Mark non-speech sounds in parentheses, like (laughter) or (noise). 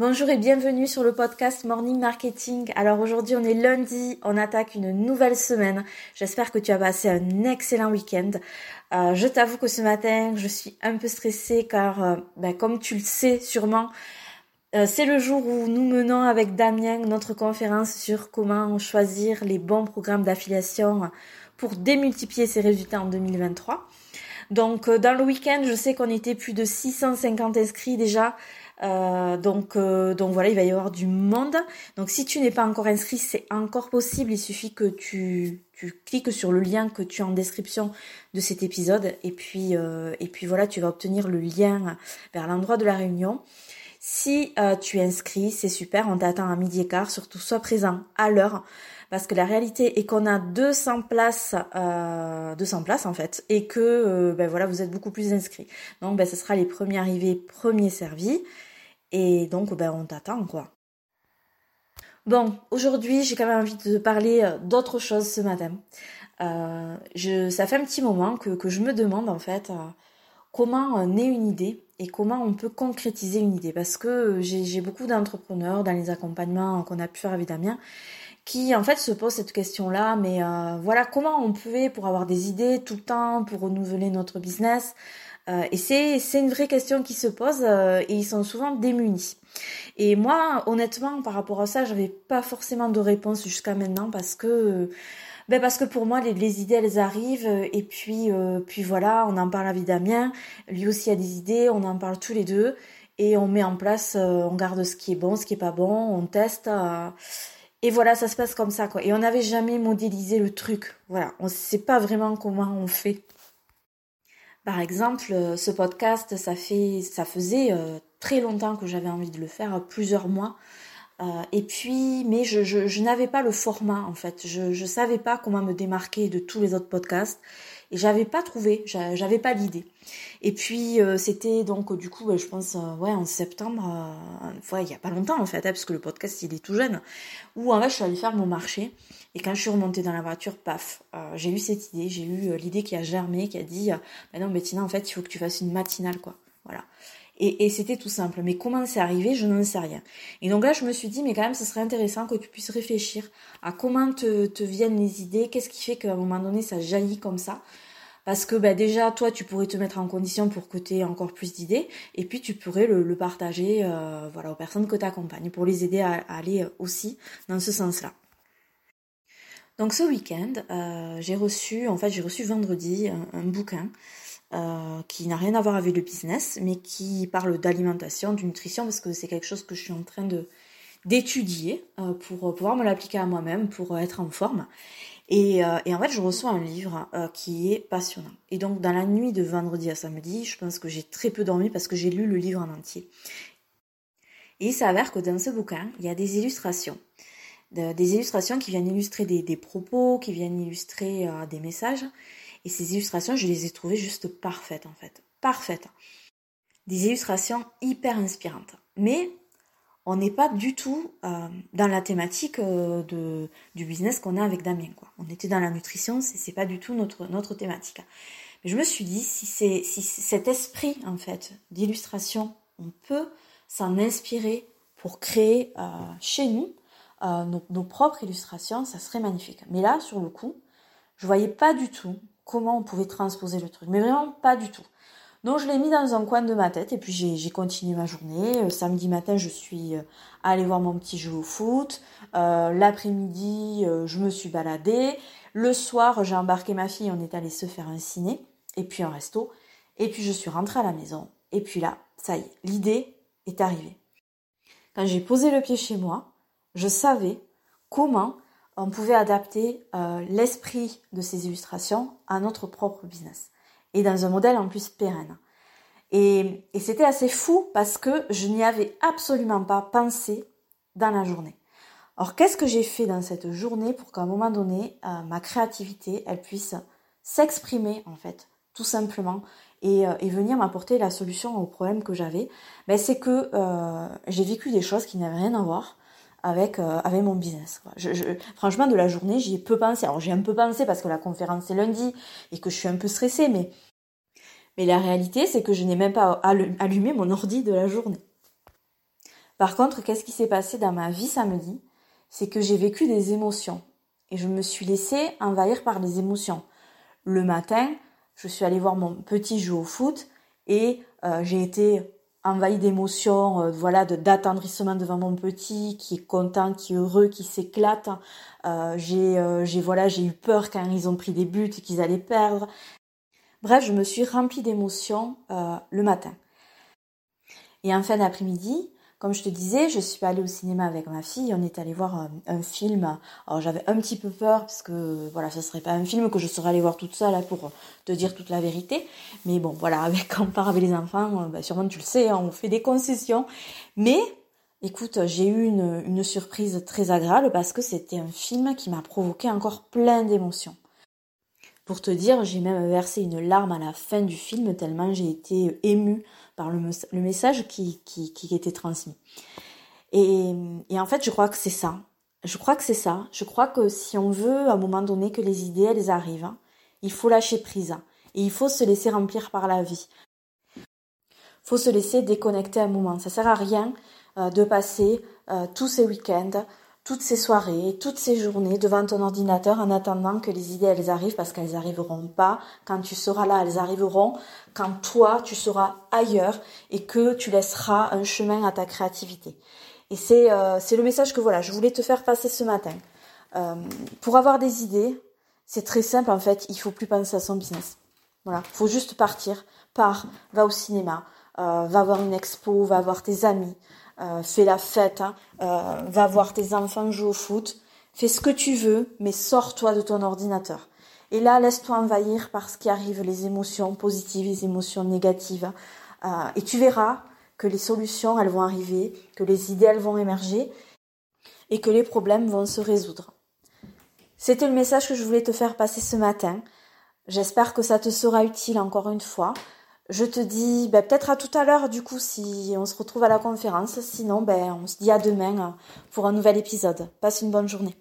Bonjour et bienvenue sur le podcast Morning Marketing. Alors aujourd'hui on est lundi, on attaque une nouvelle semaine. J'espère que tu as passé un excellent week-end. Euh, je t'avoue que ce matin je suis un peu stressée car euh, ben, comme tu le sais sûrement, euh, c'est le jour où nous menons avec Damien notre conférence sur comment choisir les bons programmes d'affiliation pour démultiplier ses résultats en 2023. Donc dans le week-end, je sais qu'on était plus de 650 inscrits déjà. Euh, donc, euh, donc voilà, il va y avoir du monde. Donc si tu n'es pas encore inscrit, c'est encore possible. Il suffit que tu, tu cliques sur le lien que tu as en description de cet épisode. Et puis, euh, et puis voilà, tu vas obtenir le lien vers l'endroit de la réunion. Si tu es inscrit, c'est super, on t'attend à midi et quart, surtout sois présent à l'heure parce que la réalité est qu'on a 200 places, euh, 200 places en fait, et que ben voilà, vous êtes beaucoup plus inscrits. Donc ben, ce sera les premiers arrivés, premiers servis. Et donc, ben, on t'attend, quoi. Bon, aujourd'hui, j'ai quand même envie de parler euh, d'autre chose ce matin. Euh, ça fait un petit moment que, je me demande, en fait, euh, comment naît une idée et comment on peut concrétiser une idée. Parce que j'ai beaucoup d'entrepreneurs dans les accompagnements qu'on a pu faire avec Damien qui en fait se posent cette question-là, mais voilà comment on pouvait pour avoir des idées tout le temps, pour renouveler notre business, euh, et c'est une vraie question qui se pose euh, et ils sont souvent démunis. Et moi, honnêtement, par rapport à ça, j'avais pas forcément de réponse jusqu'à maintenant parce que ben parce que pour moi les, idées elles arrivent et puis euh, puis voilà, on en parle à Damien, lui aussi a des idées, on en parle tous les deux et on met en place, on garde ce qui est bon, ce qui est pas bon, on teste. et voilà, ça se passe comme ça, quoi. Et on n'avait jamais modélisé le truc. Voilà, on sait pas vraiment comment on fait. Par exemple, euh, ce podcast, ça faisait euh, très longtemps que j'avais envie de le faire, plusieurs mois. Euh, et puis, mais je, je, n'avais pas le format en fait. Je ne savais pas comment me démarquer de tous les autres podcasts et j'avais pas trouvé, j'avais pas l'idée. Et puis c'était donc du coup, je pense, ouais, en septembre, ouais, il y a pas longtemps en fait, hein, parce que le podcast il est tout jeune. Où en fait je suis allée faire mon marché et quand je suis remontée dans la voiture, paf, euh, j'ai eu cette idée, j'ai eu euh, l'idée qui a germé, qui a dit, euh, bah non Bettina, en fait, il faut que tu fasses une matinale, quoi. Voilà. Et, et c'était tout simple. Mais comment c'est arrivé, je n'en sais rien. Et donc là, je me suis dit, mais quand même, ce serait intéressant que tu puisses réfléchir à comment te, te viennent les idées, qu'est-ce qui fait qu'à un moment donné, ça jaillit comme ça. Parce que bah, déjà, toi, tu pourrais te mettre en condition pour que tu aies encore plus d'idées, et puis tu pourrais le, le partager euh, voilà, aux personnes que tu accompagnes, pour les aider à aller aussi dans ce sens-là. Donc ce week-end, euh, j'ai reçu, en fait j'ai reçu vendredi un, bouquin euh, qui n'a rien à voir avec le business, mais qui parle d'alimentation, de nutrition, parce que c'est quelque chose que je suis en train de d'étudier euh, pour pouvoir me l'appliquer à moi-même, pour être en forme. Et, et, en fait, je reçois un livre qui est passionnant. Et donc, dans la nuit de vendredi à samedi, je pense que j'ai très peu dormi parce que j'ai lu le livre en entier. Et il s'avère que dans ce bouquin, il y a des illustrations des illustrations qui viennent illustrer des, propos, qui viennent illustrer euh, des messages. Et ces illustrations, je les ai trouvées juste parfaites en fait. Parfaites. Des illustrations hyper inspirantes. Mais on n'est pas du tout euh, dans la thématique euh, de, du business qu'on a avec Damien. Quoi. On était dans la nutrition, c'est, c'est pas du tout notre, notre thématique. Mais je me suis dit, si, si cet esprit en fait d'illustration, on peut s'en inspirer pour créer chez nous euh, nos, propres illustrations, ça serait magnifique. Mais là, sur le coup, je voyais pas du tout comment on pouvait transposer le truc. Mais vraiment pas du tout. Donc je l'ai mis dans un coin de ma tête et puis j'ai continué ma journée. Euh, samedi matin, je suis euh, allée voir mon petit jeu au foot. L'après-midi, je me suis baladée. Le soir, j'ai embarqué ma fille, on est allé se faire un ciné et puis un resto. Et puis je suis rentrée à la maison. Et puis là, ça y est, l'idée est arrivée. Quand j'ai posé le pied chez moi, je savais comment on pouvait adapter euh, l'esprit de ces illustrations à notre propre business et dans un modèle en plus pérenne. Et, c'était assez fou parce que je n'y avais absolument pas pensé dans la journée. Alors qu'est-ce que j'ai fait dans cette journée pour qu'à un moment donné, euh, ma créativité, elle puisse s'exprimer en fait, tout simplement, et, euh, venir m'apporter la solution au problème que j'avais? Ben, C'est que j'ai vécu des choses qui n'avaient rien à voir avec euh, avec mon business. Franchement, de la journée, j'y ai peu pensé. Alors j'ai un peu pensé parce que la conférence est lundi et que je suis un peu stressée, mais la réalité, c'est que je n'ai même pas allumé mon ordi de la journée. Par contre, qu'est-ce qui s'est passé dans ma vie samedi? C'est que j'ai vécu des émotions et je me suis laissée envahir par les émotions. Le matin, je suis allée voir mon petit jouer au foot et euh, j'ai été envahie d'émotions, euh, voilà, de d'attendrissement devant mon petit qui est content, qui est heureux, qui s'éclate. Euh, j'ai, j'ai voilà, j'ai eu peur quand ils ont pris des buts qu'ils allaient perdre. Bref, je me suis remplie d'émotions le matin. Et en fin d'après-midi, comme je te disais, je suis allée au cinéma avec ma fille, on est allé voir un, film. Alors j'avais un petit peu peur parce que voilà, ce serait pas un film que je serais allée voir toute seule là, pour te dire toute la vérité. Mais bon, voilà, (laughs) avec quand on part avec les enfants, euh, bah, sûrement tu le sais, hein, on fait des concessions. Mais écoute, j'ai eu une, une surprise très agréable parce que c'était un film qui m'a provoqué encore plein d'émotions. Pour te dire, j'ai même versé une larme à la fin du film tellement j'ai été émue le, message qui, qui, était transmis. Et, en fait, je crois que c'est ça. Je crois que c'est ça. Je crois que si on veut à un moment donné que les idées, elles arrivent, il faut lâcher prise. Et il faut se laisser remplir par la vie. Faut se laisser déconnecter un moment. Ça sert à rien euh, de passer euh, tous ces week-ends toutes ces soirées, toutes ces journées devant ton ordinateur en attendant que les idées elles arrivent parce qu'elles arriveront pas. Quand tu seras là, elles arriveront quand toi tu seras ailleurs et que tu laisseras un chemin à ta créativité. Et c'est euh, c'est le message que voilà, je voulais te faire passer ce matin. Euh, pour avoir des idées, c'est très simple en fait, il faut plus penser à son business. Voilà, faut juste partir, pars, va au cinéma, euh, va voir une expo, va voir tes amis, fais la fête, hein. euh, va voir tes enfants jouer au foot, fais ce que tu veux, mais sors-toi de ton ordinateur. Et là, laisse-toi envahir par ce qui arrive, les émotions positives, les émotions négatives. Euh, et tu verras que les solutions, elles vont arriver, que les idées, elles vont émerger et que les problèmes vont se résoudre. C'était le message que je voulais te faire passer ce matin. J'espère que ça te sera utile encore une fois. Je te dis ben, peut-être à tout à l'heure du coup si on se retrouve à la conférence. Sinon, ben, on se dit à demain pour un nouvel épisode. Passe une bonne journée.